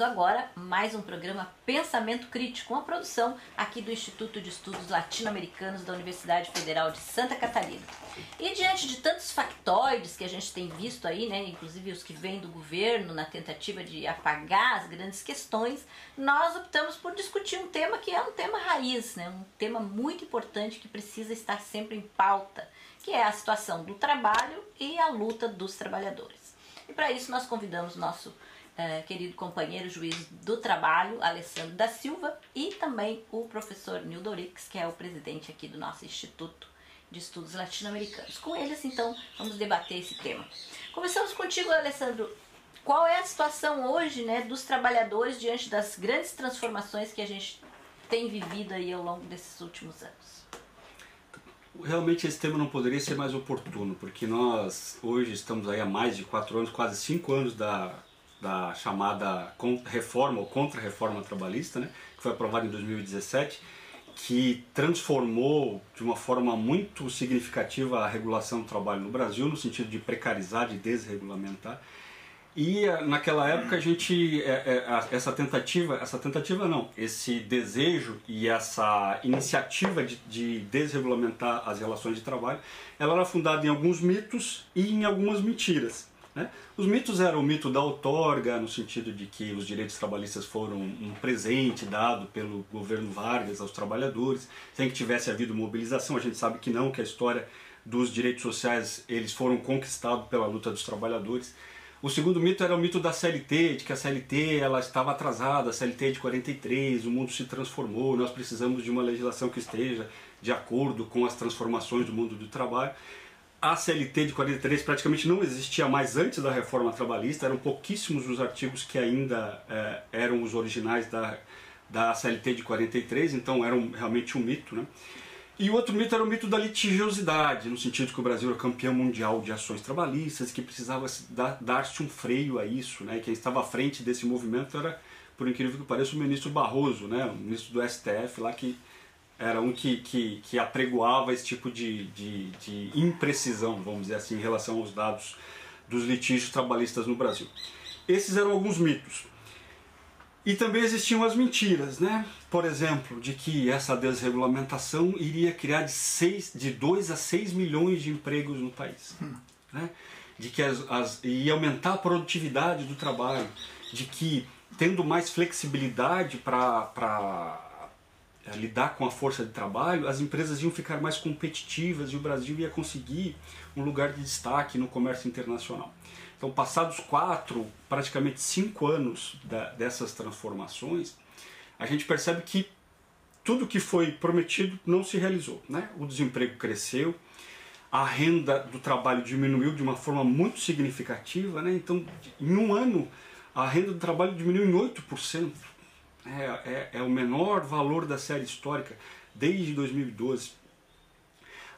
começando agora mais um programa Pensamento Crítico, uma produção aqui do Instituto de Estudos Latino-Americanos da Universidade Federal de Santa Catarina. E diante de tantos factoides que a gente tem visto aí, né, inclusive os que vêm do governo na tentativa de apagar as grandes questões, nós optamos por discutir um tema que é um tema raiz, né, um tema muito importante que precisa estar sempre em pauta, que é a situação do trabalho e a luta dos trabalhadores. E para isso nós convidamos nosso é, querido companheiro juiz do trabalho, Alessandro da Silva, e também o professor Nildo Orix, que é o presidente aqui do nosso Instituto de Estudos Latino-Americanos. Com eles, então, vamos debater esse tema. Começamos contigo, Alessandro. Qual é a situação hoje né, dos trabalhadores diante das grandes transformações que a gente tem vivido aí ao longo desses últimos anos? realmente esse tema não poderia ser mais oportuno, porque nós hoje estamos aí há mais de quatro anos, quase cinco anos da, da chamada reforma ou contra-reforma trabalhista, né, que foi aprovada em 2017, que transformou de uma forma muito significativa a regulação do trabalho no Brasil, no sentido de precarizar, de desregulamentar. E eh, naquela época a gente é, é, essa tentativa, essa tentativa não, esse desejo e essa iniciativa de, de, desregulamentar as relações de trabalho, ela era fundada em alguns mitos e em algumas mentiras. Né? Os mitos eram o mito da outorga, no sentido de que os direitos trabalhistas foram um presente dado pelo governo Vargas aos trabalhadores, sem que tivesse havido mobilização. A gente sabe que não, que a história dos direitos sociais eles foram conquistados pela luta dos trabalhadores. O segundo mito era o mito da CLT, de que a CLT ela estava atrasada, a CLT é de 43, o mundo se transformou, nós precisamos de uma legislação que esteja de acordo com as transformações do mundo do trabalho. A CLT de 43 praticamente não existia mais antes da reforma trabalhista, eram pouquíssimos os artigos que ainda eh, eram os originais da, da CLT de 43, então era realmente um mito. Né? E o outro mito era o mito da litigiosidade, no sentido que o Brasil era campeão mundial de ações trabalhistas, que precisava dar-se um freio a isso, né? quem estava à frente desse movimento era, por incrível que pareça, o ministro Barroso, né? o ministro do STF, lá que era um que, que, que apregoava esse tipo de, de, de imprecisão, vamos dizer assim, em relação aos dados dos litígios trabalhistas no Brasil. Esses eram alguns mitos. E também existiam as mentiras, né? Por exemplo, de que essa desregulamentação iria criar de, seis, de 2 a 6 milhões de empregos no país. Hum. Né? De que as, as, ia aumentar a produtividade do trabalho, de que tendo mais flexibilidade para lidar com a força de trabalho, as empresas iam ficar mais competitivas e o Brasil ia conseguir um lugar de destaque no comércio internacional. Então, passados quatro, praticamente cinco anos da, dessas transformações, a gente percebe que tudo que foi prometido não se realizou. Né? O desemprego cresceu, a renda do trabalho diminuiu de uma forma muito significativa. Né? Então, em um ano, a renda do trabalho diminuiu em 8%. É, é, é o menor valor da série histórica desde 2012.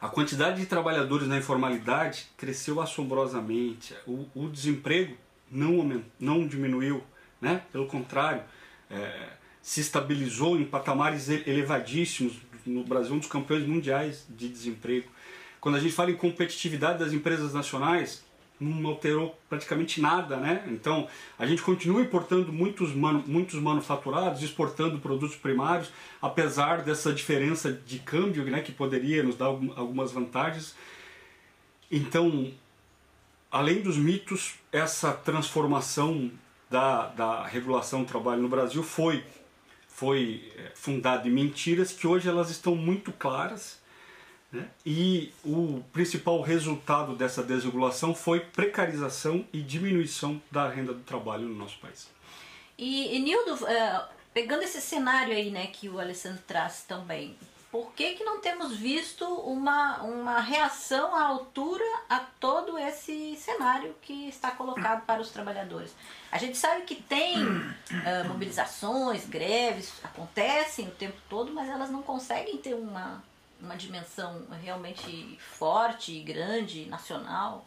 A quantidade de trabalhadores na informalidade cresceu assombrosamente. O, o desemprego não, não diminuiu, né? pelo contrário, é, se estabilizou em patamares elevadíssimos. No Brasil, um dos campeões mundiais de desemprego. Quando a gente fala em competitividade das empresas nacionais, não alterou praticamente nada, né? Então a gente continua importando muitos, manu, muitos manufaturados, exportando produtos primários, apesar dessa diferença de câmbio, né, que poderia nos dar algumas vantagens. Então, além dos mitos, essa transformação da, da regulação do trabalho no Brasil foi, foi eh, fundada em mentiras que hoje elas estão muito claras? E o principal resultado dessa desregulação foi precarização e diminuição da renda do trabalho no nosso país. E, Nildo, uh, pegando esse cenário aí né, que o Alessandro traz também, por que, que não temos visto uma, uma reação à altura a todo esse cenário que está colocado para os trabalhadores? A gente sabe que tem uh, mobilizações, greves, acontecem o tempo todo, mas elas não conseguem ter uma uma dimensão realmente forte, grande, nacional?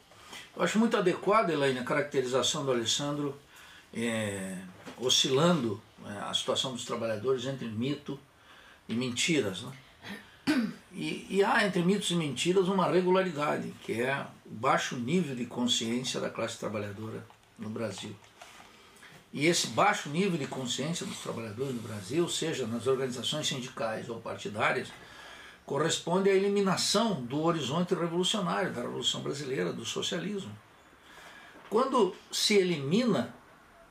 Eu acho muito adequada, Elaine, a caracterização do Alessandro é, oscilando é, a situação dos trabalhadores entre mito e mentiras. Né? E, e, há entre mitos e mentiras uma regularidade, que é o baixo nível de consciência da classe trabalhadora no Brasil. E esse baixo nível de consciência dos trabalhadores no Brasil, seja nas organizações sindicais ou partidárias, corresponde à eliminação do horizonte revolucionário da Revolução Brasileira, do socialismo. Quando se elimina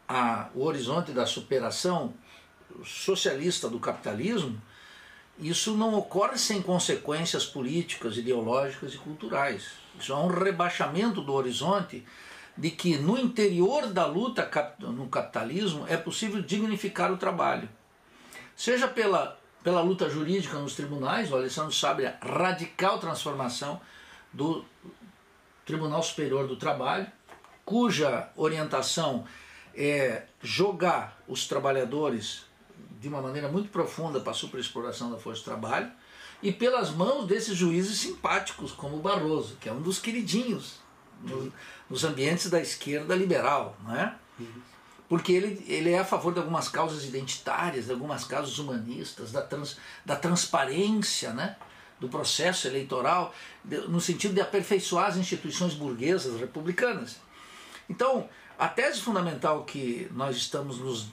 a, o horizonte da superação socialista do capitalismo, isso não ocorre sem consequências políticas, ideológicas e culturais. Isso é um rebaixamento do horizonte de que no interior da luta no capitalismo é possível dignificar o trabalho. Seja pela, pela luta jurídica nos tribunais, o Alessandro sabe a radical transformação do Tribunal Superior do Trabalho, cuja orientação é jogar os trabalhadores de uma maneira muito profunda para a superexploração da força de trabalho, e pelas mãos desses juízes simpáticos, como o Barroso, que é um dos queridinhos no, nos ambientes da esquerda liberal, não é? Porque ele, ele é a favor de algumas causas identitárias, de algumas causas humanistas, da, trans, da transparência, né? do processo eleitoral, de, no sentido de aperfeiçoar as instituições burguesas republicanas. Então, a tese fundamental que nós estamos nos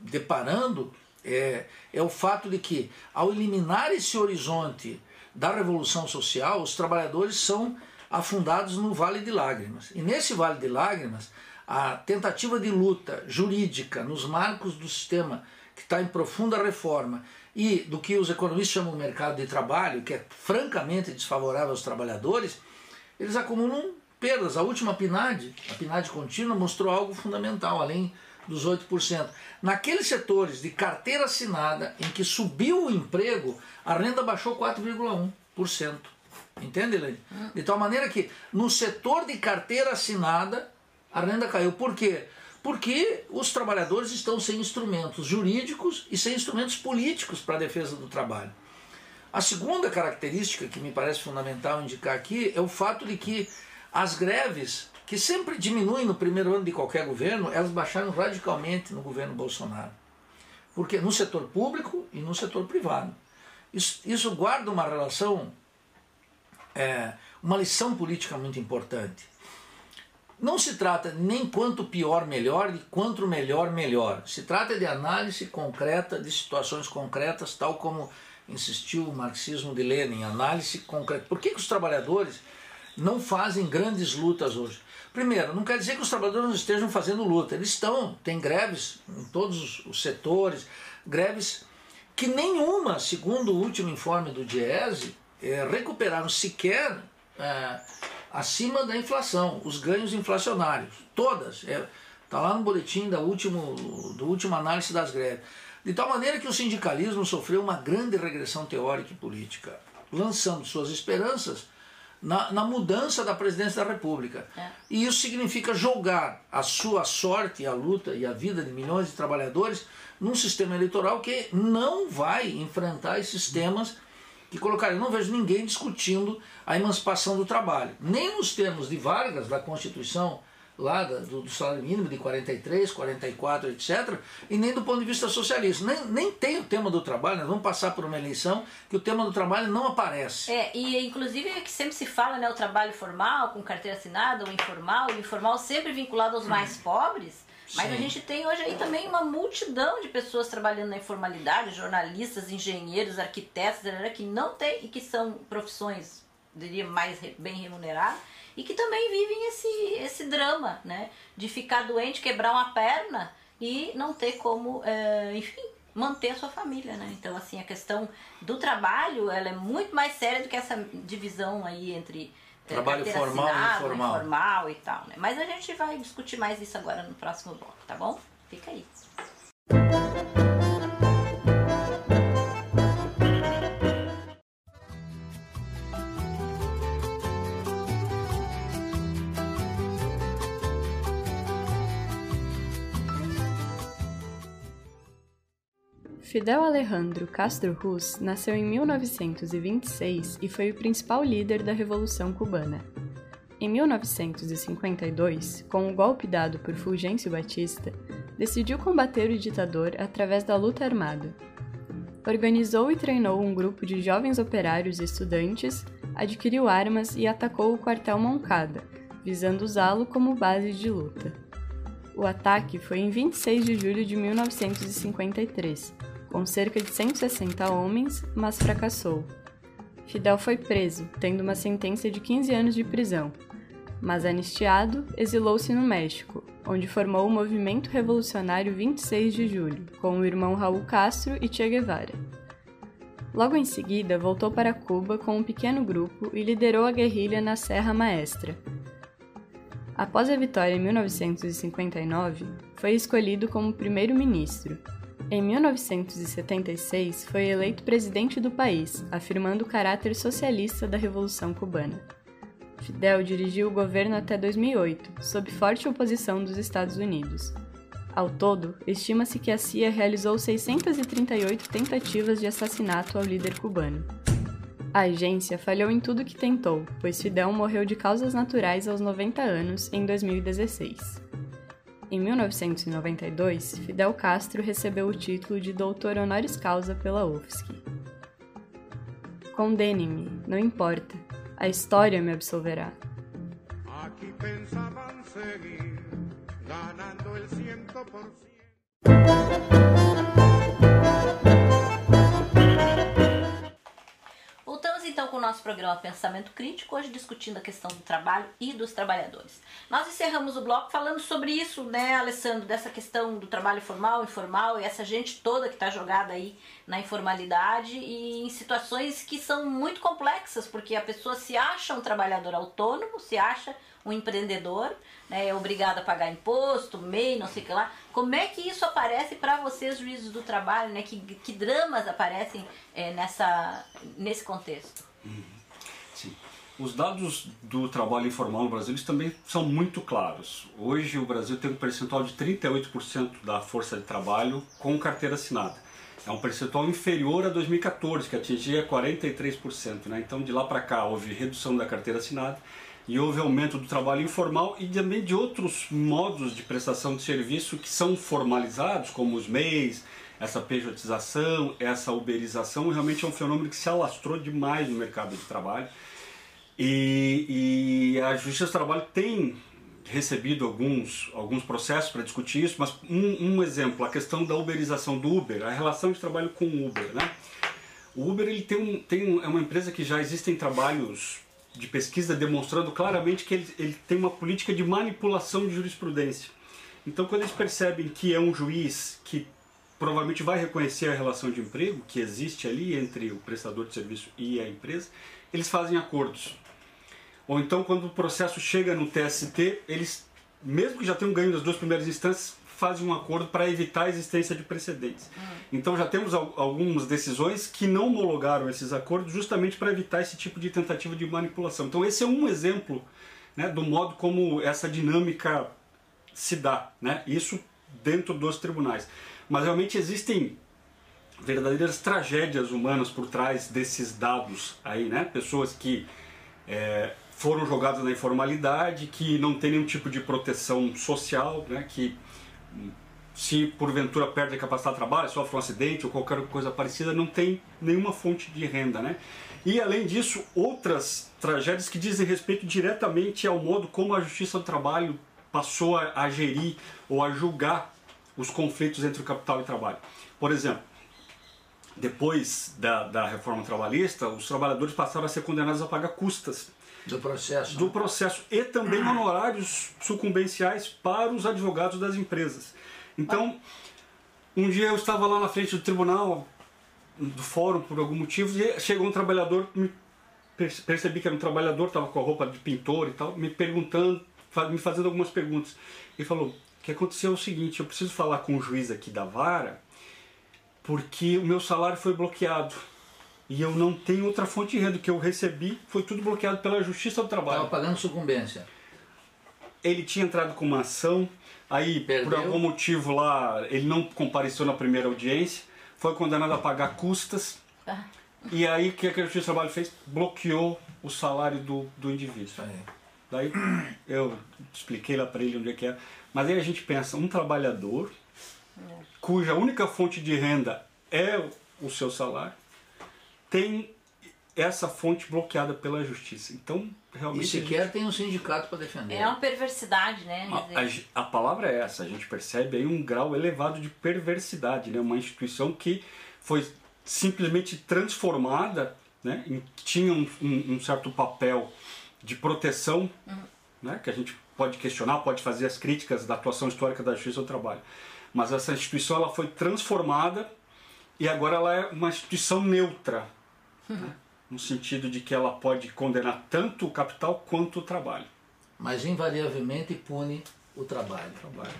deparando é, é o fato de que, ao eliminar esse horizonte da revolução social, os trabalhadores são afundados no Vale de Lágrimas. E nesse Vale de Lágrimas, a tentativa de luta jurídica nos marcos do sistema que está em profunda reforma e do que os economistas chamam de mercado de trabalho, que é francamente desfavorável aos trabalhadores, eles acumulam perdas. A última PNAD, a PNAD contínua, mostrou algo fundamental, além dos 8%. Naqueles setores de carteira assinada em que subiu o emprego, a renda baixou 4,1%. Entende, Helene? De tal maneira que no setor de carteira assinada, a renda caiu. Por quê? Porque os trabalhadores estão sem instrumentos jurídicos e sem instrumentos políticos para a defesa do trabalho. A segunda característica que me parece fundamental indicar aqui é o fato de que as greves que sempre diminuem no primeiro ano de qualquer governo, elas baixaram radicalmente no governo Bolsonaro. Porque no setor público e no setor privado. Isso, isso guarda uma relação, é, uma lição política muito importante. Não se trata nem quanto pior melhor, de quanto melhor melhor. Se trata de análise concreta de situações concretas, tal como insistiu o marxismo de Lenin, análise concreta. Por que, que os trabalhadores não fazem grandes lutas hoje? Primeiro, não quer dizer que os trabalhadores não estejam fazendo luta. Eles estão, tem greves em todos os setores, greves que nenhuma, segundo o último informe do Diese, é, recuperaram sequer é, acima da inflação, os ganhos inflacionários. Todas. Está é, lá no boletim da último, do último análise das greves. De tal maneira que o sindicalismo sofreu uma grande regressão teórica e política, lançando suas esperanças na, na mudança da presidência da República. É. E isso significa jogar a sua sorte, a luta e a vida de milhões de trabalhadores num sistema eleitoral que não vai enfrentar esses temas que colocaram. Eu não vejo ninguém discutindo a emancipação do trabalho, nem nos termos de Vargas, da Constituição lá do, do, salário mínimo de 43, 44, etc., e nem do ponto de vista socialista. Nem, nem tem o tema do trabalho, nós vamos passar por uma eleição que o tema do trabalho não aparece. É, e inclusive é que sempre se fala, né, o trabalho formal, com carteira assinada, o informal, o informal sempre vinculado aos mais hum. pobres, mas Sim. a gente tem hoje aí também uma multidão de pessoas trabalhando na informalidade, jornalistas, engenheiros, arquitetos, que não tem e que são profissões, diria, mais bem remuneradas e que também vivem esse, esse drama, né? De ficar doente, quebrar uma perna e não ter como, é, enfim, manter a sua família, né? Então, assim, a questão do trabalho, ela é muito mais séria do que essa divisão aí entre trabalho formal e informal. informal e tal, né? Mas a gente vai discutir mais isso agora no próximo bloco, tá bom? Fica aí. Fidel Alejandro Castro Ruz nasceu em 1926 e foi o principal líder da Revolução Cubana. Em 1952, com o golpe dado por Fulgêncio Batista, decidiu combater o ditador através da luta armada. Organizou e treinou um grupo de jovens operários e estudantes, adquiriu armas e atacou o quartel Moncada, visando usá-lo como base de luta. O ataque foi em 26 de julho de 1953, com cerca de 160 homens, mas fracassou. Fidel foi preso, tendo uma sentença de 15 anos de prisão, mas anistiado, exilou-se no México, onde formou o Movimento Revolucionário 26 de Julho, com o irmão Raul Castro e Che Guevara. Logo em seguida, voltou para Cuba com um pequeno grupo e liderou a guerrilha na Serra Maestra, Após a vitória em 1959, foi escolhido como primeiro-ministro. Em 1976, foi eleito presidente do país, afirmando o caráter socialista da Revolução Cubana. Fidel dirigiu o governo até 2008, sob forte oposição dos Estados Unidos. Ao todo, estima-se que a CIA realizou 638 tentativas de assassinato ao líder cubano. A agência falhou em tudo que tentou, pois Fidel morreu de causas naturais aos 90 anos em 2016. Em 1992, Fidel Castro recebeu o título de doutor honoris causa pela UFSC. Condene-me, não importa, a história me absolverá. Então com o nosso programa Pensamento Crítico, hoje discutindo a questão do trabalho e dos trabalhadores. Nós encerramos o bloco falando sobre isso, né, Alessandro, dessa questão do trabalho formal, informal e essa gente toda que está jogada aí na informalidade e em situações que são muito complexas, porque a pessoa se acha um trabalhador autônomo, se acha um empreendedor, né, é obrigado a pagar imposto, MEI, não sei o que lá. Como é que isso aparece para vocês, juízes do trabalho? Né? Que, que dramas aparecem é, nessa, nesse contexto? Sim. Os dados do trabalho informal no Brasil também são muito claros. Hoje o Brasil tem um percentual de 38% da força de trabalho com carteira assinada. É um percentual inferior a 2014, que atingia 43%. Né? Então de lá para cá houve redução da carteira assinada e houve aumento do trabalho informal e também de outros modos de prestação de serviço que são formalizados, como os MEIs, essa pejotização, essa uberização, realmente é um fenômeno que se alastrou demais no mercado de trabalho. E, e a Justiça do Trabalho tem recebido alguns, alguns processos para discutir isso, mas um, um, exemplo, a questão da uberização do Uber, a relação de trabalho com o Uber. Né? O Uber ele tem um, tem um, é uma empresa que já existem trabalhos de pesquisa demonstrando claramente que ele, ele tem uma política de manipulação de jurisprudência. Então, quando eles percebem que é um juiz que provavelmente vai reconhecer a relação de emprego que existe ali entre o prestador de serviço e a empresa, eles fazem acordos. Ou então, quando o processo chega no TST, eles, mesmo que já tenham ganho nas duas primeiras instâncias, fazem um acordo para evitar a existência de precedentes. Uhum. Então já temos algumas decisões que não homologaram esses acordos justamente para evitar esse tipo de tentativa de manipulação. Então esse é um exemplo né, do modo como essa dinâmica se dá, né? isso dentro dos tribunais. Mas realmente existem verdadeiras tragédias humanas por trás desses dados aí, né? Pessoas que é, foram jogadas na informalidade, que não têm nenhum tipo de proteção social, né? Que se porventura perde a capacidade de trabalho, sofre um acidente ou qualquer coisa parecida, não tem nenhuma fonte de renda, né? E além disso, outras tragédias que dizem respeito diretamente ao modo como a Justiça do Trabalho passou a, a gerir ou a julgar os conflitos entre o capital e o trabalho. Por exemplo, depois da, da reforma trabalhista, os trabalhadores passaram a ser condenados a pagar custas do processo. Do né? processo. E também honorários sucumbenciais para os advogados das empresas. Então, um dia eu estava lá na frente do tribunal, do fórum, por algum motivo, e chegou um trabalhador, percebi que era um trabalhador, estava com a roupa de pintor e tal, me perguntando, me fazendo algumas perguntas. Ele falou: o que aconteceu é o seguinte, eu preciso falar com o juiz aqui da vara, porque o meu salário foi bloqueado e eu não tenho outra fonte de renda. O que eu recebi foi tudo bloqueado pela Justiça do Trabalho. Estava pagando sucumbência. Ele tinha entrado com uma ação, aí Perdeu. por algum motivo lá ele não compareceu na primeira audiência, foi condenado a pagar custas. Ah. E aí o que a Justiça do Trabalho fez? Bloqueou o salário do, do indivíduo. Daí eu expliquei lá para ele onde é que é. Mas aí a gente pensa, um trabalhador é. cuja única fonte de renda é o seu salário, tem essa fonte bloqueada pela justiça. Então, realmente. E sequer gente... tem um sindicato para defender. É uma perversidade, né? A, a, a, palavra é essa, a gente percebe aí um grau elevado de perversidade, né? Uma instituição que foi simplesmente transformada, né? Em, tinha um, um, um, certo papel de proteção, uhum. né? Que a gente pode questionar, pode fazer as críticas da atuação histórica da justiça do trabalho. Mas essa instituição ela foi transformada e agora ela é uma instituição neutra. Uhum. No sentido de que ela pode condenar tanto o capital quanto o trabalho. Mas invariavelmente pune o trabalho. trabalho.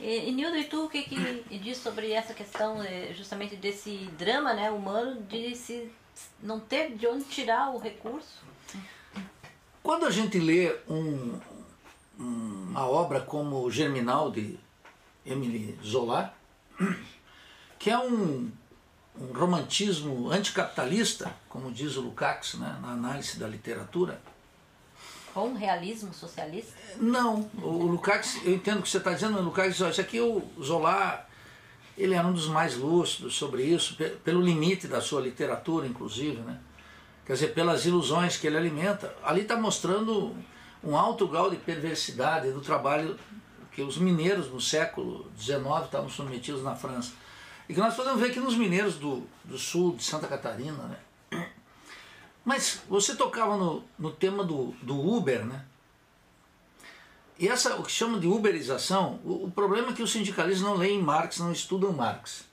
E, e Nildo, e tu o que, que diz sobre essa questão eh, justamente desse drama né, humano de se não ter de onde tirar o recurso? Quando a gente lê um, uma obra como Germinal de Emily Zola, que é um um romantismo anticapitalista, como diz o Lukács né, na análise da literatura. Ou um realismo socialista? Não, o Lukács, eu entendo o que você está dizendo, mas o Lukács diz, isso aqui o Zola, ele era um dos mais lúcidos sobre isso, pelo limite da sua literatura, inclusive, né? quer dizer, pelas ilusões que ele alimenta. Ali está mostrando um alto grau de perversidade do trabalho que os mineiros no século XIX estavam submetidos na França. E que nós podemos ver aqui nos mineiros do, do sul de Santa Catarina, né? Mas você tocava no, no tema do, do Uber, né? E essa, o que chama de uberização, o, o problema é que os sindicalistas não leem Marx, não estudam Marx.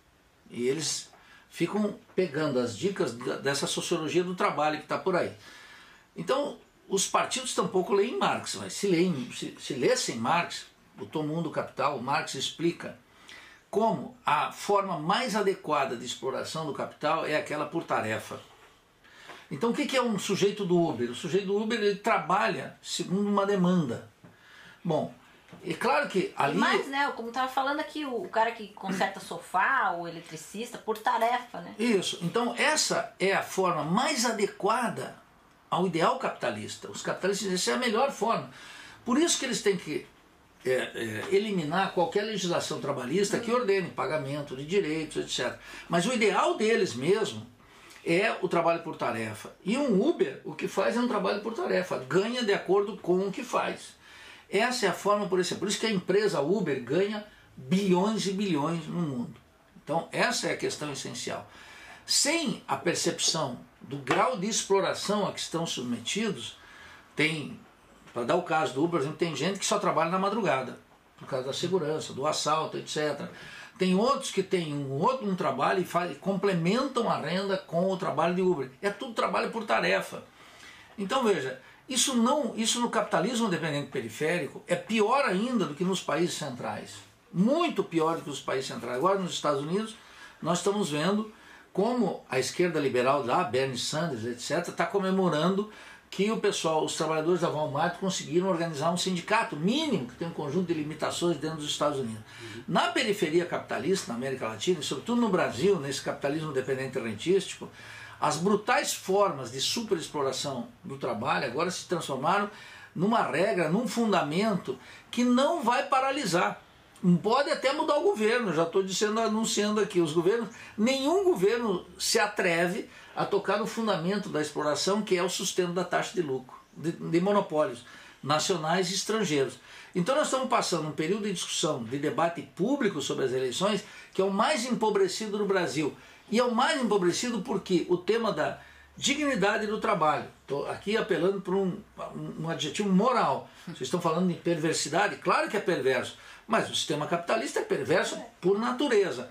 E eles ficam pegando as dicas dessa sociologia do trabalho que está por aí. Então, os partidos tampouco leem Marx, mas se, leem, se, se lessem Marx, o Tom Mundo Capital, Marx explica como a forma mais adequada de exploração do capital é aquela por tarefa. Então o que é um sujeito do Uber? O sujeito do Uber ele trabalha segundo uma demanda. Bom, é claro que ali. Mas, né, como estava falando aqui, o cara que conserta sofá, o eletricista, por tarefa, né? Isso. Então, essa é a forma mais adequada ao ideal capitalista. Os capitalistas dizem essa é a melhor forma. Por isso que eles têm que é, é, eliminar qualquer legislação trabalhista que ordene pagamento de direitos, etc. Mas o ideal deles mesmo é o trabalho por tarefa. E um Uber, o que faz é um trabalho por tarefa, ganha de acordo com o que faz. Essa é a forma, por exemplo, por isso que a empresa Uber ganha bilhões e bilhões no mundo. Então, essa é a questão essencial. Sem a percepção do grau de exploração a que estão submetidos, tem para dar o caso do Uber, por exemplo, tem gente que só trabalha na madrugada, por causa da segurança, do assalto, etc. Tem outros que têm um outro um trabalho e faz, complementam a renda com o trabalho de Uber. É tudo trabalho por tarefa. Então veja, isso não, isso no capitalismo dependente periférico é pior ainda do que nos países centrais. Muito pior do que nos países centrais. Agora nos Estados Unidos nós estamos vendo como a esquerda liberal lá, Bernie Sanders, etc., está comemorando que o pessoal, os trabalhadores da Walmart conseguiram organizar um sindicato mínimo que tem um conjunto de limitações dentro dos Estados Unidos. Uhum. Na periferia capitalista, na América Latina, e sobretudo no Brasil, nesse capitalismo dependente rentístico, as brutais formas de superexploração do trabalho agora se transformaram numa regra, num fundamento que não vai paralisar. Pode até mudar o governo, já estou dizendo, anunciando aqui, os governos, nenhum governo se atreve a tocar no fundamento da exploração, que é o sustento da taxa de lucro, de, de monopólios nacionais e estrangeiros. Então nós estamos passando um período de discussão, de debate público sobre as eleições, que é o mais empobrecido no Brasil. E é o mais empobrecido porque o tema da dignidade do trabalho. Estou aqui apelando para um, um adjetivo moral. Vocês estão falando de perversidade? Claro que é perverso. Mas o sistema capitalista é perverso por natureza.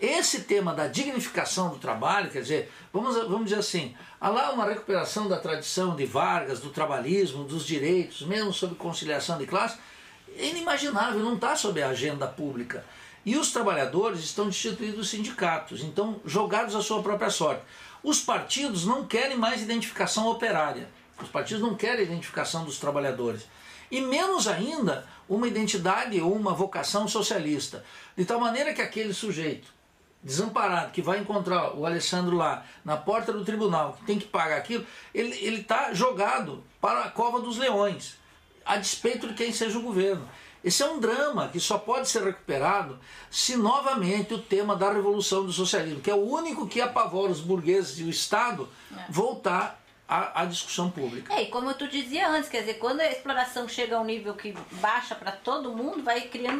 Esse tema da dignificação do trabalho, quer dizer, vamos, vamos dizer assim, há lá uma recuperação da tradição de Vargas, do trabalhismo, dos direitos, mesmo sobre conciliação de classe, é inimaginável, não está sob a agenda pública. E os trabalhadores estão destituídos dos sindicatos, então jogados à sua própria sorte. Os partidos não querem mais identificação operária, os partidos não querem identificação dos trabalhadores. E menos ainda uma identidade ou uma vocação socialista. De tal maneira que aquele sujeito desamparado, que vai encontrar o Alessandro lá na porta do tribunal, que tem que pagar aquilo, ele está jogado para a cova dos leões, a despeito de quem seja o governo. Esse é um drama que só pode ser recuperado se novamente o tema da revolução do socialismo, que é o único que apavora os burgueses e o Estado, é. voltar à, à, discussão pública. É, e como tu dizia antes, quer dizer, quando a exploração chega a um nível que baixa para todo mundo, vai criando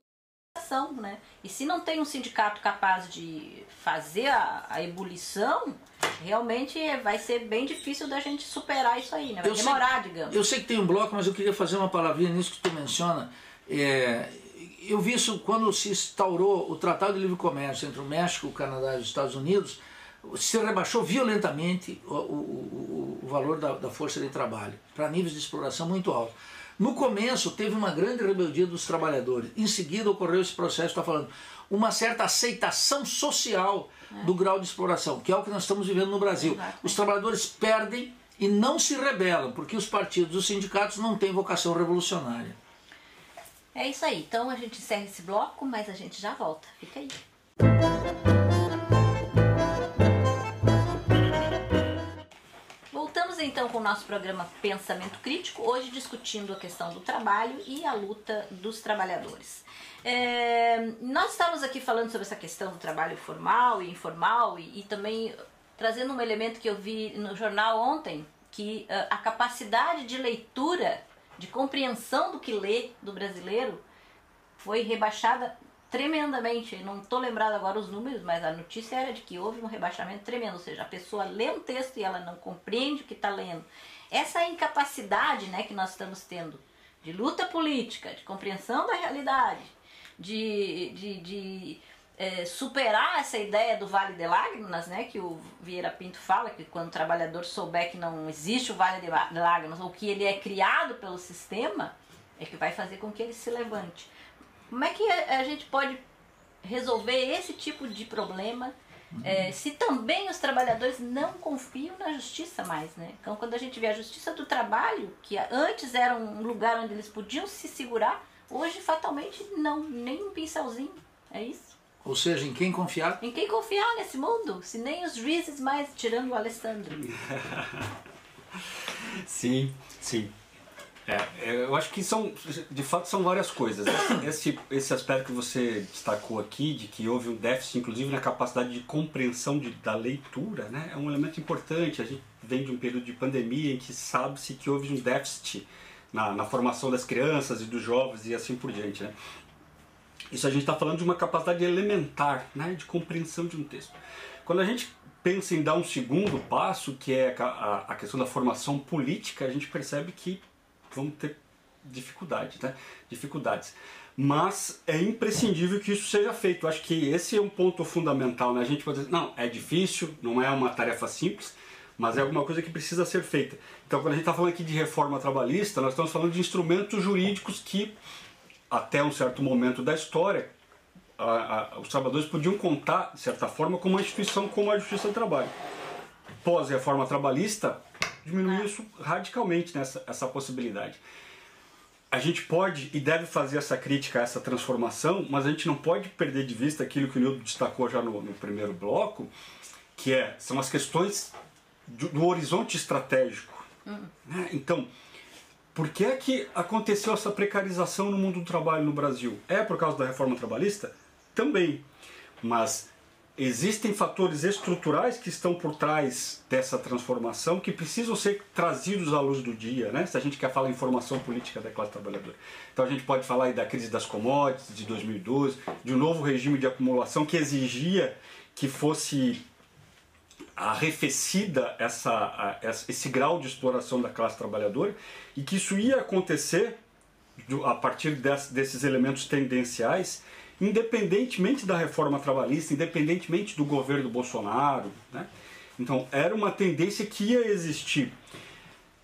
uma né? E se não tem um sindicato capaz de fazer a, a ebulição, realmente vai ser bem difícil da gente superar isso aí, né? Vai eu demorar, sei, digamos. Eu sei que tem um bloco, mas eu queria fazer uma palavrinha nisso que tu menciona. É, eu vi isso quando se instaurou o Tratado de Livre Comércio entre o México, o Canadá e os Estados Unidos, se rebaixou violentamente o, o, o valor da, da, força de trabalho para níveis de exploração muito altos. No começo teve uma grande rebeldia dos trabalhadores, em seguida ocorreu esse processo, está falando, uma certa aceitação social é. do grau de exploração, que é o que nós estamos vivendo no Brasil. Os trabalhadores perdem e não se rebelam, porque os partidos, os sindicatos não têm vocação revolucionária. É isso aí. Então a gente encerra esse bloco, mas a gente já volta. Fica aí. Voltamos então com o nosso programa Pensamento Crítico, hoje discutindo a questão do trabalho e a luta dos trabalhadores. É, nós estamos aqui falando sobre essa questão do trabalho formal e informal e, e também trazendo um elemento que eu vi no jornal ontem, que uh, a capacidade de leitura de compreensão do que lê do brasileiro foi rebaixada tremendamente. Não estou lembrado agora os números, mas a notícia era de que houve um rebaixamento tremendo, ou seja, a pessoa lê um texto e ela não compreende o que está lendo. Essa incapacidade né, que nós estamos tendo de luta política, de compreensão da realidade, de, de, de é, superar essa ideia do Vale de Lágrimas, né, que o Vieira Pinto fala, que quando o trabalhador souber que não existe o Vale de Lágrimas, ou que ele é criado pelo sistema, é que vai fazer com que ele se levante. Como é que a gente pode resolver esse tipo de problema é, se também os trabalhadores não confiam na justiça mais, né? Então, quando a gente vê a justiça do trabalho, que antes era um lugar onde eles podiam se segurar, hoje fatalmente não, nem um pincelzinho. É isso? Ou seja, em quem confiar? Em quem confiar nesse mundo? Se nem os juízes mais, tirando o Alessandro. sim, sim. É, é, eu acho que são, de fato, são várias coisas. Esse, esse aspecto que você destacou aqui, de que houve um déficit, inclusive, na capacidade de compreensão de, da leitura, né, é um elemento importante. A gente vem de um período de pandemia em que sabe-se que houve um déficit na, na formação das crianças e dos jovens e assim por diante. Né? Isso a gente está falando de uma capacidade elementar né, de compreensão de um texto. Quando a gente pensa em dar um segundo passo, que é a, a questão da formação política, a gente percebe que vamos ter dificuldade, né? dificuldades. Mas é imprescindível que isso seja feito. Acho que esse é um ponto fundamental. Né? A gente pode dizer, não, é difícil, não é uma tarefa simples, mas é alguma coisa que precisa ser feita. Então, quando a gente está falando aqui de reforma trabalhista, nós estamos falando de instrumentos jurídicos que até um certo momento da história, a, a, os trabalhadores podiam contar, de certa forma, com uma instituição como a Justiça do Trabalho. Pós-reforma trabalhista, diminuiu isso radicalmente nessa essa possibilidade. A gente pode e deve fazer essa crítica a essa transformação, mas a gente não pode perder de vista aquilo que o Nildo destacou já no, no primeiro bloco, que é, são as questões do, do horizonte estratégico. Uhum. Então, por que é que aconteceu essa precarização no mundo do trabalho no Brasil? É por causa da reforma trabalhista? Também. Mas existem fatores estruturais que estão por trás dessa transformação que precisam ser trazidos à luz do dia, né? Se a gente quer falar em formação política da classe trabalhadora. Então a gente pode falar aí da crise das commodities de 2012, de um novo regime de acumulação que exigia que fosse arrefecida essa, esse grau de exploração da classe trabalhadora e que isso ia acontecer a partir desses elementos tendenciais, independentemente da reforma trabalhista, independentemente do governo Bolsonaro. Né? Então, era uma tendência que ia existir.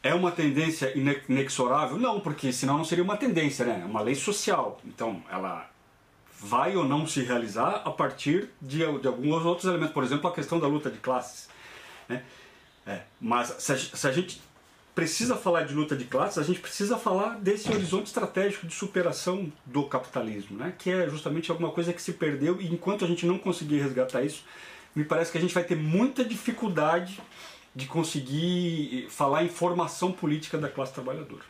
É uma tendência inexorável? Não, porque senão não seria uma tendência, né? É uma lei social. Então, ela vai ou não se realizar a partir de, de alguns outros elementos, por exemplo, a questão da luta de classes. Né? É, mas se a, se a, gente precisa falar de luta de classes, a gente precisa falar desse horizonte estratégico de superação do capitalismo, né? que é justamente alguma coisa que se perdeu e enquanto a gente não conseguir resgatar isso, me parece que a gente vai ter muita dificuldade de conseguir falar em formação política da classe trabalhadora.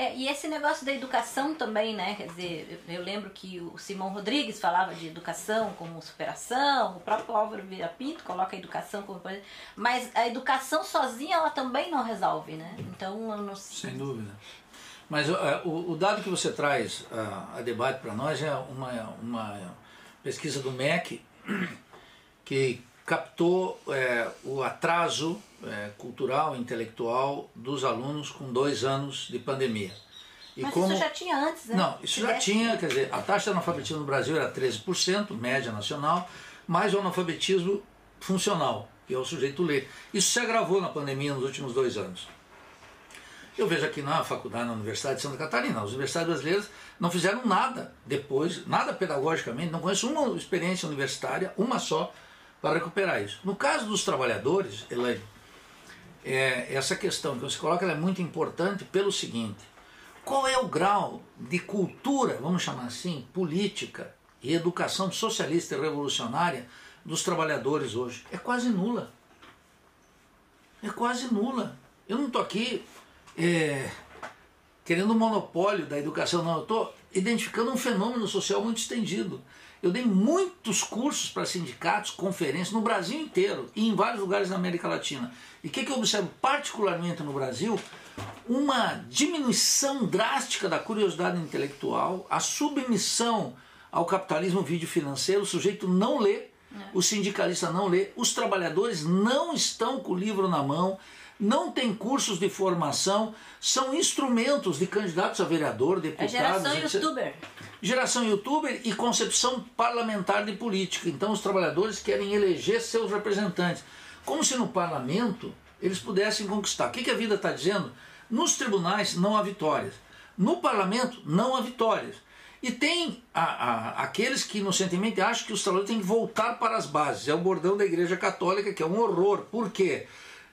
É, e esse negócio da educação também, né? Quer dizer, eu, eu, lembro que o Simão Rodrigues falava de educação como superação, o próprio Álvaro Vira Pinto coloca a educação como. Mas a educação sozinha ela também não resolve, né? Então eu não Sem dúvida. Mas uh, o, o, dado que você traz a debate para nós é uma, uma pesquisa do MEC que captou é, o atraso é, cultural, intelectual dos alunos com dois anos de pandemia. E Mas como... isso já tinha antes, né? Não, isso já tinha, quer dizer, a taxa de analfabetismo no Brasil era 13%, média nacional, mais o analfabetismo funcional, que é o sujeito ler. Isso se agravou na pandemia nos últimos dois anos. Eu vejo aqui na faculdade, na Universidade de Santa Catarina, as universidades brasileiras não fizeram nada depois, nada pedagogicamente, não conheço uma experiência universitária, uma só, para recuperar isso. No caso dos trabalhadores, Elaine, é, essa questão que você coloca é muito importante pelo seguinte: qual é o grau de cultura, vamos chamar assim, política e educação socialista e revolucionária dos trabalhadores hoje? É quase nula. É quase nula. Eu não estou aqui é, querendo um monopólio da educação, não. Eu estou identificando um fenômeno social muito estendido. Eu dei muitos cursos para sindicatos, conferências no Brasil inteiro e em vários lugares da América Latina. E o que, que eu observo particularmente no Brasil? Uma diminuição drástica da curiosidade intelectual, a submissão ao capitalismo vídeo financeiro, o sujeito não lê, é. o sindicalista não lê, os trabalhadores não estão com o livro na mão, não tem cursos de formação, são instrumentos de candidatos a vereador, é deputados. A geração etc. youtuber. Geração youtuber e concepção parlamentar de política. Então os trabalhadores querem eleger seus representantes. Como se no parlamento eles pudessem conquistar. O que, que a vida está dizendo? Nos tribunais não há vitórias. No parlamento não há vitórias. E tem a, a, aqueles que inocentemente acham que os trabalhadores têm que voltar para as bases. É o bordão da Igreja Católica, que é um horror. Por quê?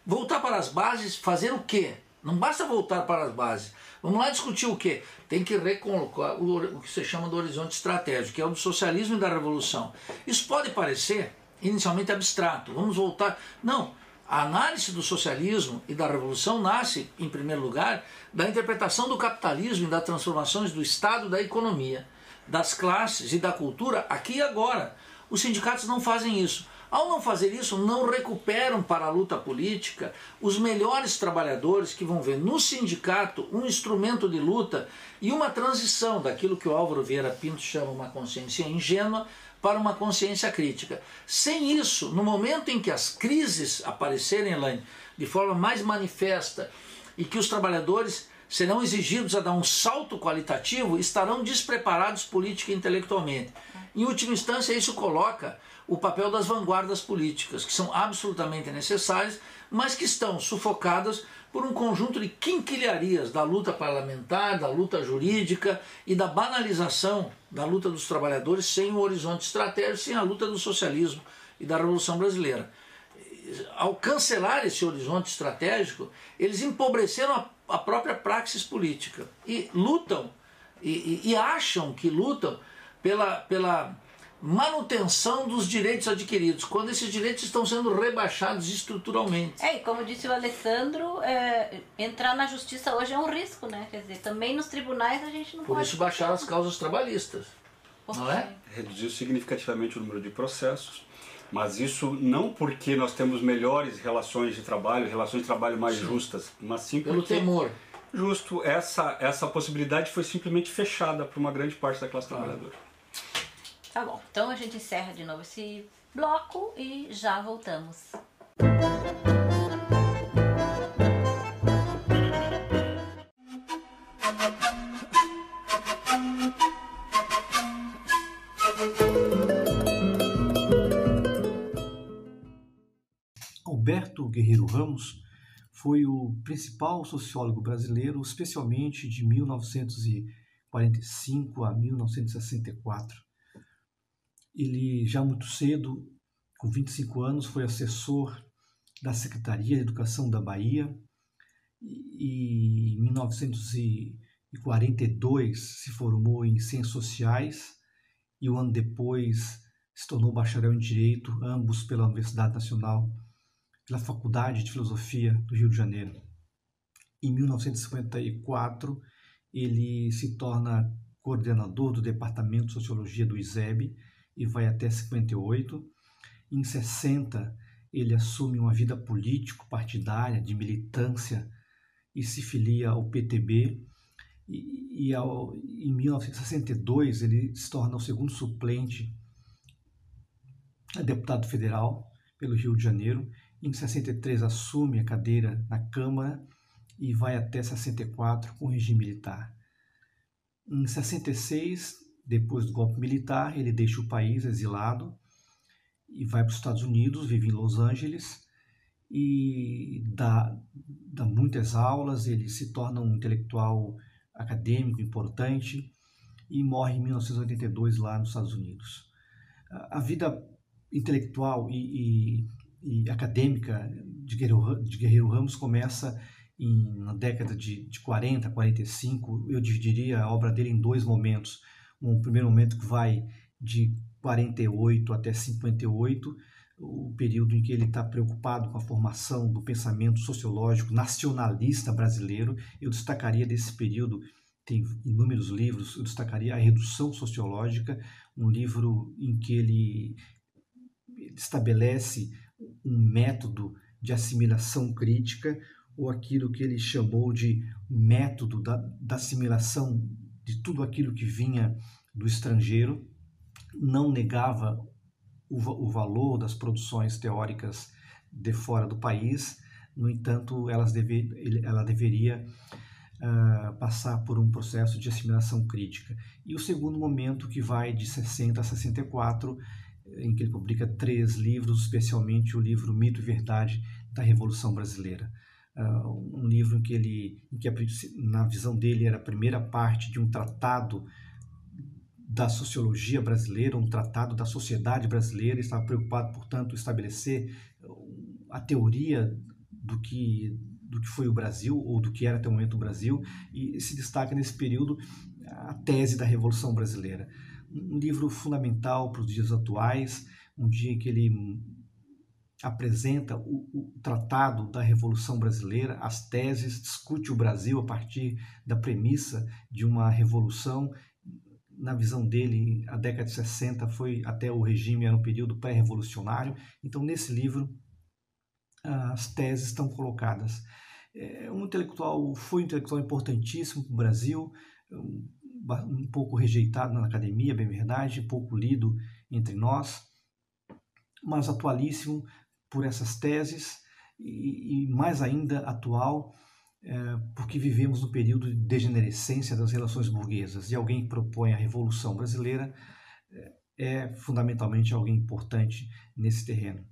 Voltar para as bases, fazer o quê? Não basta voltar para as bases. Vamos lá discutir o quê? Tem que recolocar o, o que se chama do horizonte estratégico, que é o do socialismo e da revolução. Isso pode parecer inicialmente abstrato. Vamos voltar. Não. A análise do socialismo e da revolução nasce, em primeiro lugar, da interpretação do capitalismo e das transformações do Estado, da economia, das classes e da cultura aqui e agora. Os sindicatos não fazem isso. Ao não fazer isso, não recuperam para a luta política os melhores trabalhadores que vão ver no sindicato um instrumento de luta e uma transição daquilo que o Álvaro Vieira Pinto chama uma consciência ingênua para uma consciência crítica. Sem isso, no momento em que as crises aparecerem, Elaine, de forma mais manifesta e que os trabalhadores serão exigidos a dar um salto qualitativo, estarão despreparados política e intelectualmente. Em última instância, isso coloca o papel das vanguardas políticas, que são absolutamente necessárias, mas que estão sufocadas por um conjunto de quinquilharias da luta parlamentar, da luta jurídica e da banalização da luta dos trabalhadores sem um horizonte estratégico, sem a luta do socialismo e da Revolução Brasileira. Ao cancelar esse horizonte estratégico, eles empobreceram a, a própria praxis política e lutam e, e, e acham que lutam pela, pela manutenção dos direitos adquiridos, quando esses direitos estão sendo rebaixados estruturalmente. É, e como disse o Alessandro, é, entrar na justiça hoje é um risco, né? Quer dizer, também nos tribunais a gente não Por pode... Por isso baixaram as causas trabalhistas, não é? Reduziu significativamente o número de processos, mas isso não porque nós temos melhores relações de trabalho, relações de trabalho mais sim. justas, mas sim Pelo porque... temor. Justo, essa, essa possibilidade foi simplesmente fechada para uma grande parte da classe trabalhadora. Tá bom, então a gente encerra de novo esse bloco e já voltamos. Alberto Guerreiro Ramos foi o principal sociólogo brasileiro, especialmente de 1945 a 1964 ele já muito cedo, com 25 anos, foi assessor da Secretaria de Educação da Bahia e em 1942 se formou em Ciências Sociais e um ano depois se tornou bacharel em Direito, ambos pela Universidade Nacional, pela Faculdade de Filosofia do Rio de Janeiro. Em 1954, ele se torna coordenador do Departamento de Sociologia do ISEB e vai até 58. Em 60, ele assume uma vida político-partidária, de militância, e se filia ao PTB. E, e ao, em 1962, ele se torna o segundo suplente a deputado federal pelo Rio de Janeiro. Em 63, assume a cadeira na Câmara e vai até 64 com regime militar. Em 66, depois do golpe militar, ele deixa o país exilado e vai para os Estados Unidos, vive em Los Angeles e dá, dá muitas aulas, ele se torna um intelectual acadêmico importante e morre em 1982 lá nos Estados Unidos. A vida intelectual e, e, e acadêmica de Guerreiro, de Guerreiro Ramos começa em, na década de, de 40, 45. Eu dividiria a obra dele em dois momentos. Um primeiro momento que vai de 48 até 58, o período em que ele está preocupado com a formação do pensamento sociológico nacionalista brasileiro. Eu destacaria desse período, tem inúmeros livros, eu destacaria A Redução Sociológica, um livro em que ele estabelece um método de assimilação crítica, ou aquilo que ele chamou de método da, da assimilação de tudo aquilo que vinha do estrangeiro, não negava o, o valor das produções teóricas de fora do país, no entanto, elas deve, ela deveria uh, passar por um processo de assimilação crítica. E o segundo momento, que vai de 60 a 64, em que ele publica três livros, especialmente o livro Mito e Verdade da Revolução Brasileira. Uh, um livro em que ele, em que a, na visão dele era a primeira parte de um tratado da sociologia brasileira, um tratado da sociedade brasileira, estava preocupado, portanto, estabelecer a teoria do que do que foi o Brasil ou do que era até o momento o Brasil e se destaca nesse período a tese da Revolução Brasileira. Um livro fundamental para os dias atuais, um dia em que ele apresenta o, o, tratado da Revolução Brasileira, as teses, discute o Brasil a partir da premissa de uma revolução na visão dele, a década de 60 foi até o regime, era um período pré-revolucionário. Então, nesse livro, as teses estão colocadas. É um intelectual, foi um intelectual importantíssimo para o Brasil, um, pouco rejeitado na academia, bem verdade, pouco lido entre nós, mas atualíssimo por essas teses e, e mais ainda atual é, porque vivemos no período de degenerescência das relações burguesas e alguém que propõe a Revolução Brasileira é, é fundamentalmente alguém importante nesse terreno.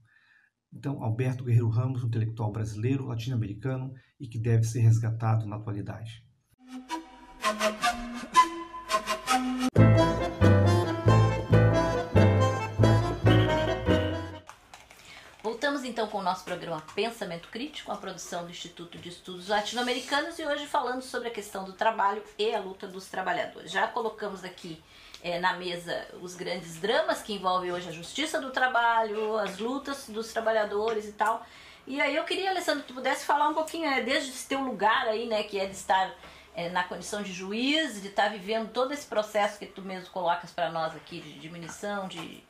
Então, Alberto Guerreiro Ramos, um intelectual brasileiro, latino-americano e que deve ser resgatado na atualidade. Com o nosso programa Pensamento Crítico, a produção do Instituto de Estudos Latino-Americanos e hoje falando sobre a questão do trabalho e a luta dos trabalhadores. Já colocamos aqui é, na mesa os grandes dramas que envolvem hoje a justiça do trabalho, as lutas dos trabalhadores e tal. E aí eu queria, Alessandro, que tu pudesse falar um pouquinho, é, desde esse teu lugar aí, né, que é de estar é, na condição de juiz, de estar vivendo todo esse processo que tu mesmo colocas para nós aqui de diminuição, de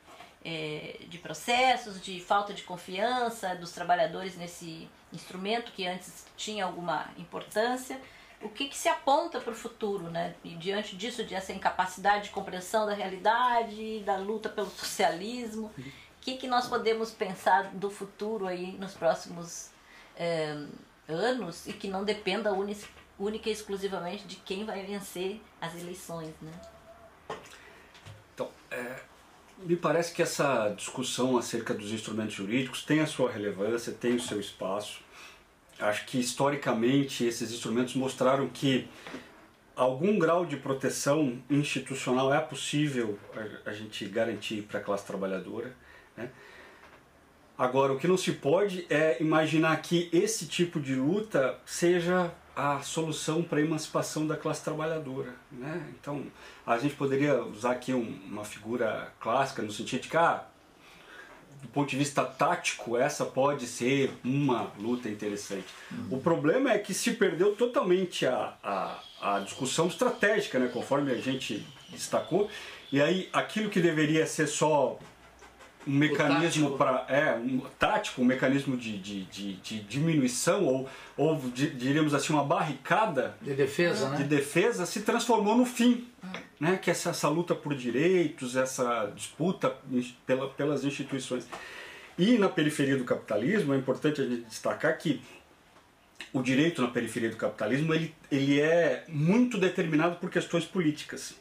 é, de processos, de falta de confiança dos trabalhadores nesse instrumento que antes tinha alguma importância. O que, que se aponta para o futuro, né? E diante disso, dessa incapacidade de compreensão da realidade, da luta pelo socialismo, o que, que nós podemos pensar do futuro aí nos próximos é, anos e que não dependa única e exclusivamente de quem vai vencer as eleições, né? Então, é, me parece que essa discussão acerca dos instrumentos jurídicos tem a sua relevância, tem o seu espaço. Acho que historicamente esses instrumentos mostraram que algum grau de proteção institucional é possível a, gente garantir para a classe trabalhadora. Né? Agora, o que não se pode é imaginar que esse tipo de luta seja a solução para a emancipação da classe trabalhadora. Né? Então, a gente poderia usar aqui um, uma figura clássica no sentido de que, ah, do ponto de vista tático, essa pode ser uma luta interessante. Uhum. O problema é que se perdeu totalmente a, a, a discussão estratégica, né, conforme a gente destacou. E aí aquilo que deveria ser só um mecanismo para é um tático, um mecanismo de, de, de, de diminuição ou, ou de, diríamos assim uma barricada de defesa, de né? defesa se transformou no fim, né? Que essa, essa luta por direitos, essa disputa pela, pelas instituições. E na periferia do capitalismo é importante a gente destacar que o direito na periferia do capitalismo ele, ele é muito determinado por questões políticas.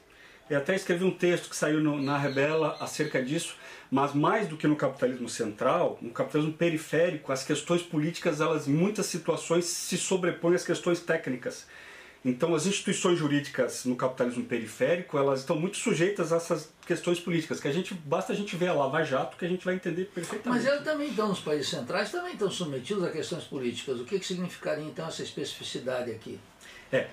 Eu até escrevi um texto que saiu no, na Rebela acerca disso, mas mais do que no capitalismo central, no capitalismo periférico, as questões políticas, elas em muitas situações se sobrepõem às questões técnicas. Então, as instituições jurídicas no capitalismo periférico, elas estão muito sujeitas a essas questões políticas, que a gente basta a gente ver a Lava Jato que a gente vai entender perfeitamente. Mas eles também estão nos países centrais, também estão submetidos a questões políticas. O que, que significaria então essa especificidade aqui? É,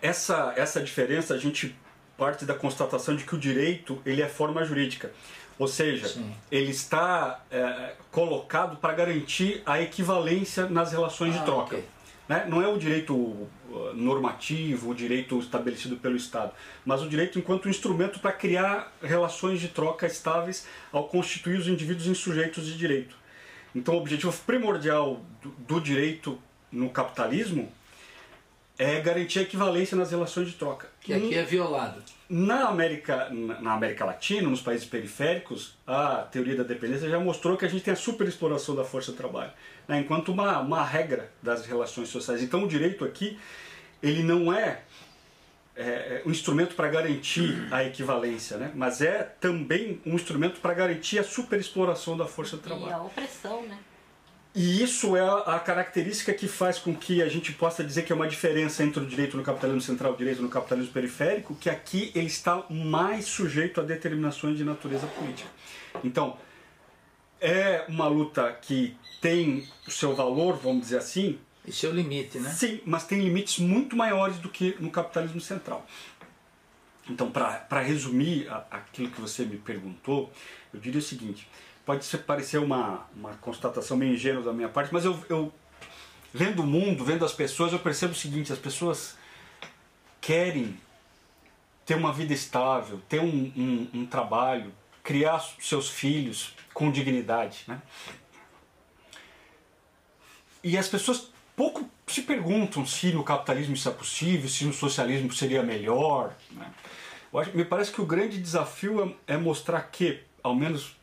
essa, essa diferença a gente parte da constatação de que o direito ele é forma jurídica. Ou seja, Sim. ele está é, colocado para garantir a equivalência nas relações Ah, de troca. ok. Né? Não é o direito uh, normativo, o direito estabelecido pelo Estado, mas o direito enquanto instrumento para criar relações de troca estáveis ao constituir os indivíduos em sujeitos de direito. Então, o objetivo primordial do, do direito no capitalismo é garantir a equivalência nas relações de troca. Que aqui é violado. Na América, na América Latina, nos países periféricos, a teoria da dependência já mostrou que a gente tem a superexploração da força de trabalho, né, enquanto uma, uma regra das relações sociais. Então o direito aqui, ele não é, é, é um instrumento para garantir a equivalência, né, mas é também um instrumento para garantir a superexploração da força de E trabalho. a opressão, né? E isso é a característica que faz com que a gente possa dizer que é uma diferença entre o direito no capitalismo central e o direito no capitalismo periférico, que aqui ele está mais sujeito a determinações de natureza política. Então, é uma luta que tem o seu valor, vamos dizer assim, E seu limite, né? Sim, mas tem limites muito maiores do que no capitalismo central. Então, para resumir aquilo que você me perguntou, eu diria o seguinte: pode parecer uma, uma constatação meio ingênua da minha parte, mas eu, eu, vendo o mundo, vendo as pessoas, eu percebo o seguinte: as pessoas querem ter uma vida estável, ter um, um, um trabalho, criar seus filhos com dignidade. Né? E as pessoas pouco se perguntam se no capitalismo isso é possível, se no socialismo seria melhor. Né? Acho- me parece que o grande desafio é, é mostrar que, ao menos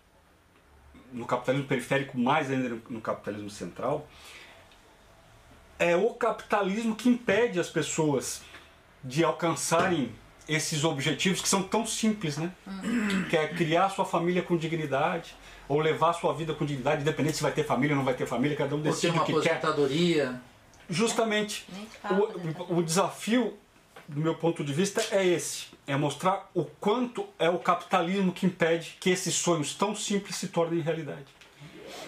no capitalismo periférico, mais ainda no, no capitalismo central, é o capitalismo que impede as pessoas de alcançarem esses objetivos que são tão simples, né? Que é criar sua família com dignidade, ou levar sua vida com dignidade, independente se vai ter família ou não vai ter família, cada um Ou ter decide uma o que quer. Justamente. Se fala, né? O, o desafio, do meu ponto de vista, é esse: é mostrar o quanto é o capitalismo que impede que esses sonhos tão simples se tornem realidade.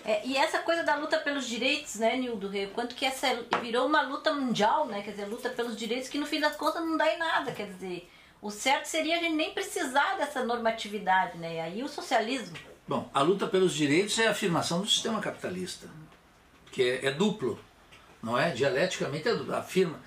É, e essa coisa da luta pelos direitos, né, Nildo? Quanto que essa virou uma luta mundial, né? Quer dizer, luta pelos direitos que no fim das contas não dá em nada. Quer dizer, o certo seria a gente nem precisar dessa normatividade, né? E aí o socialismo. Bom, a luta pelos direitos é a afirmação do sistema capitalista, que é, é duplo, não é? Dialeticamente é duplo. Afirma.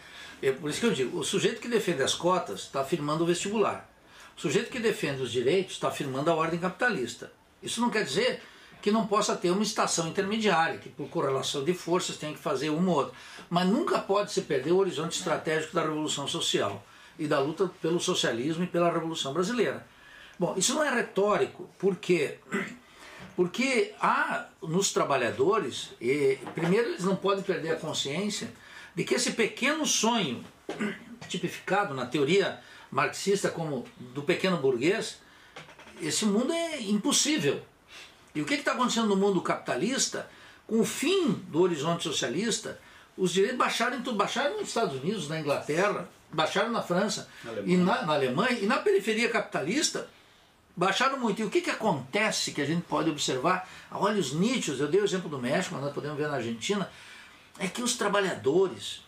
É por isso que eu digo, o sujeito que defende as cotas está afirmando o vestibular. O sujeito que defende os direitos está afirmando a ordem capitalista. Isso não quer dizer que não possa ter uma estação intermediária, que por correlação de forças tem que fazer uma ou outra. Mas nunca pode se perder o horizonte estratégico da revolução social e da luta pelo socialismo e pela revolução brasileira. Bom, isso não é retórico, por quê? Porque há nos trabalhadores, e, primeiro, eles não podem perder a consciência de que esse pequeno sonho, tipificado na teoria marxista como do pequeno burguês, esse mundo é impossível. E o que está acontecendo no mundo capitalista? Com o fim do horizonte socialista, os direitos baixaram em tudo. Baixaram nos Estados Unidos, na Inglaterra, baixaram na França Na e Alemanha. na, na Alemanha e na periferia capitalista baixaram muito. E o que, que acontece que a gente pode observar a olhos nítidos? Eu dei o exemplo do México, mas nós podemos ver na Argentina. É que os trabalhadores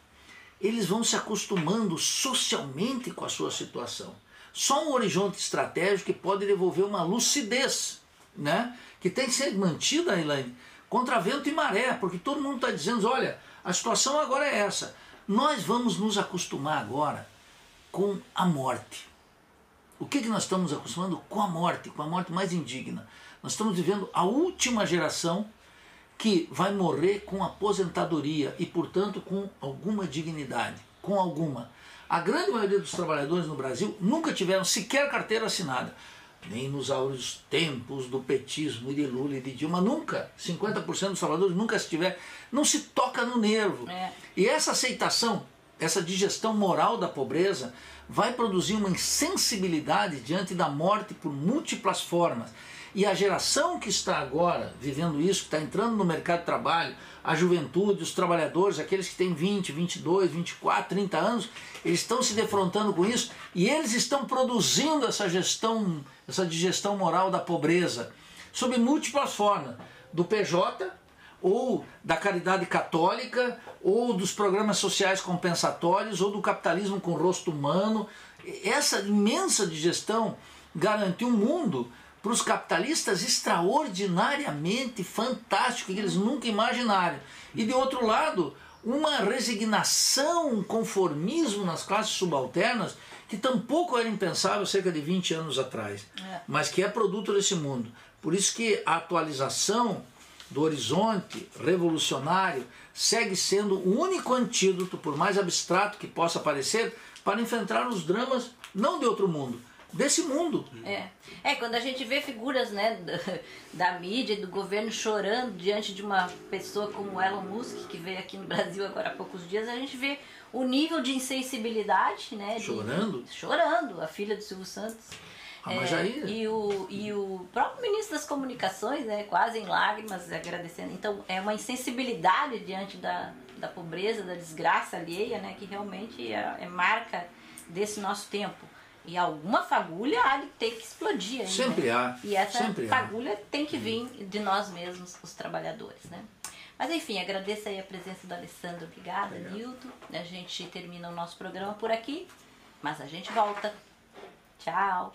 eles vão se acostumando socialmente com a sua situação. Só um horizonte estratégico que pode devolver uma lucidez, né? que tem que ser mantida, Elaine, contra vento e maré, porque todo mundo está dizendo, olha, a situação agora é essa. Nós vamos nos acostumar agora com a morte. O que, que nós estamos acostumando com a morte, com a morte mais indigna? Nós estamos vivendo a última geração que vai morrer com aposentadoria e, portanto, com alguma dignidade, com alguma. A grande maioria dos trabalhadores no Brasil nunca tiveram sequer carteira assinada. Nem nos áureos tempos do petismo e de Lula e de Dilma, nunca. 50% dos trabalhadores nunca se tiver. Não se toca no nervo. É. E essa aceitação, essa digestão moral da pobreza, vai produzir uma insensibilidade diante da morte por múltiplas formas. E a geração que está agora vivendo isso, que está entrando no mercado de trabalho, a juventude, os trabalhadores, aqueles que têm 20, 22, 24, 30 anos, eles estão se defrontando com isso e eles estão produzindo essa gestão, essa digestão moral da pobreza, sob múltiplas formas, do PJ ou da caridade católica, ou dos programas sociais compensatórios, ou do capitalismo com rosto humano. Essa imensa digestão garantiu um mundo para os capitalistas extraordinariamente fantástico, que eles nunca imaginaram. E de outro lado, uma resignação, um conformismo nas classes subalternas que tampouco era impensável cerca de 20 anos atrás, É. mas que é produto desse mundo. Por isso que a atualização do horizonte revolucionário segue sendo o único antídoto, por mais abstrato que possa parecer, para enfrentar os dramas não de outro mundo, desse mundo. É. é, quando a gente vê figuras né, da, da mídia e do governo chorando diante de uma pessoa como Elon Musk, que veio aqui no Brasil agora há poucos dias, a gente vê o nível de insensibilidade, né? de- Chorando? chorando, a filha do Silvio Santos. Ah, É, e, o, e o próprio ministro das comunicações, né, quase em lágrimas, agradecendo. Então, é uma insensibilidade diante da, da pobreza, da desgraça alheia, né, que realmente é, é marca desse nosso tempo. E alguma fagulha há de ter que explodir aí, Sempre né? há, E essa sempre há. fagulha tem que vir de nós mesmos, os trabalhadores, né? Mas enfim, agradeço aí a presença do Alessandro. Obrigada, Nilton. A gente termina o nosso programa por aqui, mas a gente volta. Tchau.